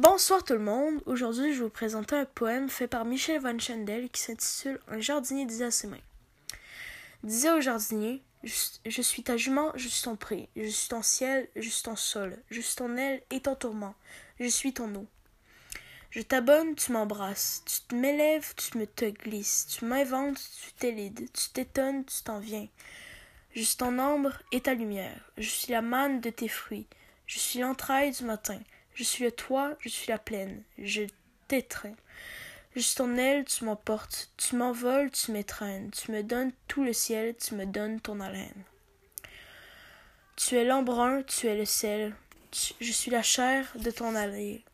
Bonsoir tout le monde. Aujourd'hui, je vais vous présenter un poème fait par Michel Van Chandel qui s'intitule Un jardinier disait à ses mains. Disait au jardinier je, suis ta jument, je suis ton pré, je suis ton ciel, je suis ton sol, je suis ton aile et ton tourment, je suis ton eau. Je t'abonne, tu m'embrasses, tu m'élèves, tu me te glisses, tu m'inventes, tu t'élides, tu t'étonnes, tu t'en viens. Je suis ton ombre et ta lumière, je suis la manne de tes fruits, je suis l'entraille du matin, je suis le toit, je suis la plaine, je t'étreins. Suis ton aile, tu m'emportes, tu m'envoles, tu m'étreignes, tu me donnes tout le ciel, tu me donnes ton haleine. Tu es l'embrun, tu es le sel, je suis la chair de ton allée.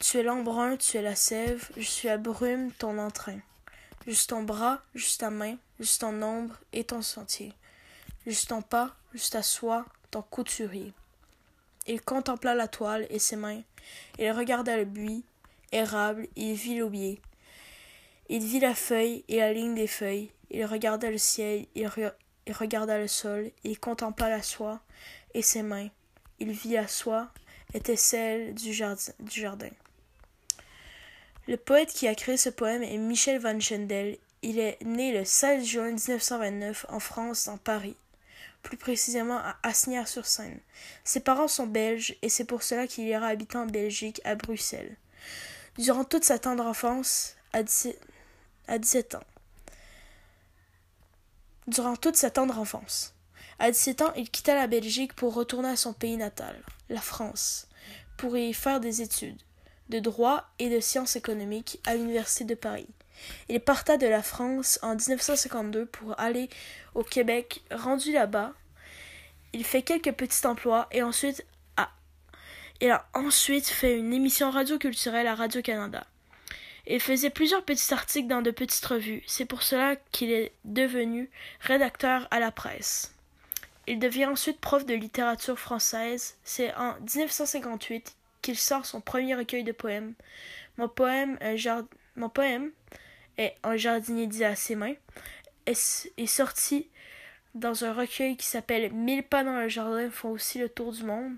Tu es l'embrun, tu es la sève, je suis la brume, ton entrain. Juste ton bras, juste ta main, juste ton ombre et ton sentier. Juste ton pas, juste ta soie, ton couturier. Il contempla la toile et ses mains. Il regarda le buis, érable, il vit l'aubier. Il vit la feuille et la ligne des feuilles. Il regarda le ciel, il, regarda le sol, il contempla la soie et ses mains. Il vit la soie était celle du jardin. Le poète qui a créé ce poème est Michel Van Chendel. Il est né le 16 juin 1929 en France, dans Paris plus précisément à Asnières-sur-Seine. Ses parents sont belges et c'est pour cela qu'il ira habiter en Belgique, à Bruxelles. Durant toute sa tendre enfance, à 17, ans. Durant toute sa tendre enfance. À 17 ans, il quitta la Belgique pour retourner à son pays natal, la France, pour y faire des études de droit et de sciences économiques à l'Université de Paris. Il parta de la France en 1952 pour aller au Québec. Rendu là-bas, il fait quelques petits emplois et ensuite a, il a ensuite fait une émission radio-culturelle à Radio-Canada. Il faisait plusieurs petits articles dans de petites revues. C'est pour cela qu'il est devenu rédacteur à la presse. Il devient ensuite prof de littérature française. C'est en 1958 qu'il sort son premier recueil de poèmes. Mon poème, Mon poème est Un jardinier dit à ses mains est, est sorti dans un recueil qui s'appelle Mille pas dans le jardin font aussi le tour du monde,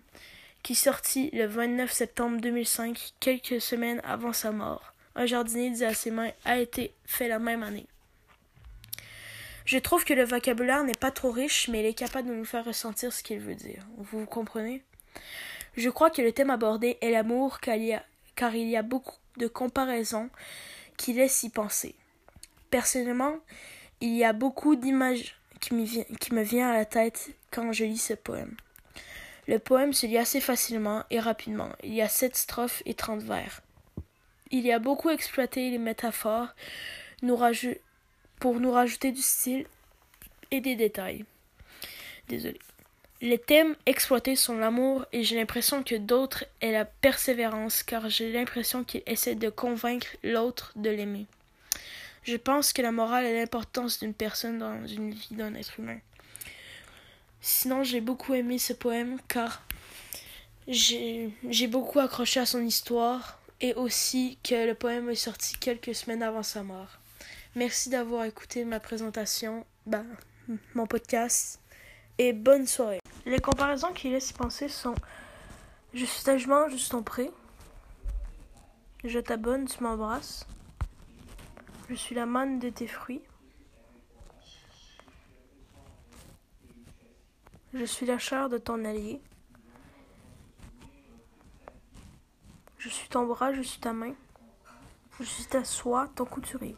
qui sortit le 29 septembre 2005, quelques semaines avant sa mort. Un jardinier dit à ses mains a été fait la même année. Je trouve que le vocabulaire n'est pas trop riche, mais il est capable de nous faire ressentir ce qu'il veut dire. Vous, vous comprenez? Je crois que le thème abordé est l'amour, car il y a beaucoup de comparaisons qui laisse y penser. Personnellement, il y a beaucoup d'images qui, me viennent à la tête quand je lis ce poème. Le poème se lit assez facilement et rapidement. Il y a sept strophes et trente vers. Il y a beaucoup exploité les métaphores pour nous rajouter du style et des détails. Désolé. Les thèmes exploités sont l'amour et j'ai l'impression que d'autres est la persévérance car j'ai l'impression qu'il essaie de convaincre l'autre de l'aimer. Je pense que la morale est l'importance d'une personne dans une vie d'un être humain. Sinon, j'ai beaucoup aimé ce poème car j'ai beaucoup accroché à son histoire et aussi que le poème est sorti quelques semaines avant sa mort. Merci d'avoir écouté ma présentation, ben, mon podcast et bonne soirée. Les comparaisons qui laissent penser sont Je suis tellement juste en prêt. Je t'abonne, tu m'embrasses. Je suis la manne de tes fruits. Je suis la chair de ton allié. Je suis ton bras, je suis ta main. Je suis ta soie, ton couturier.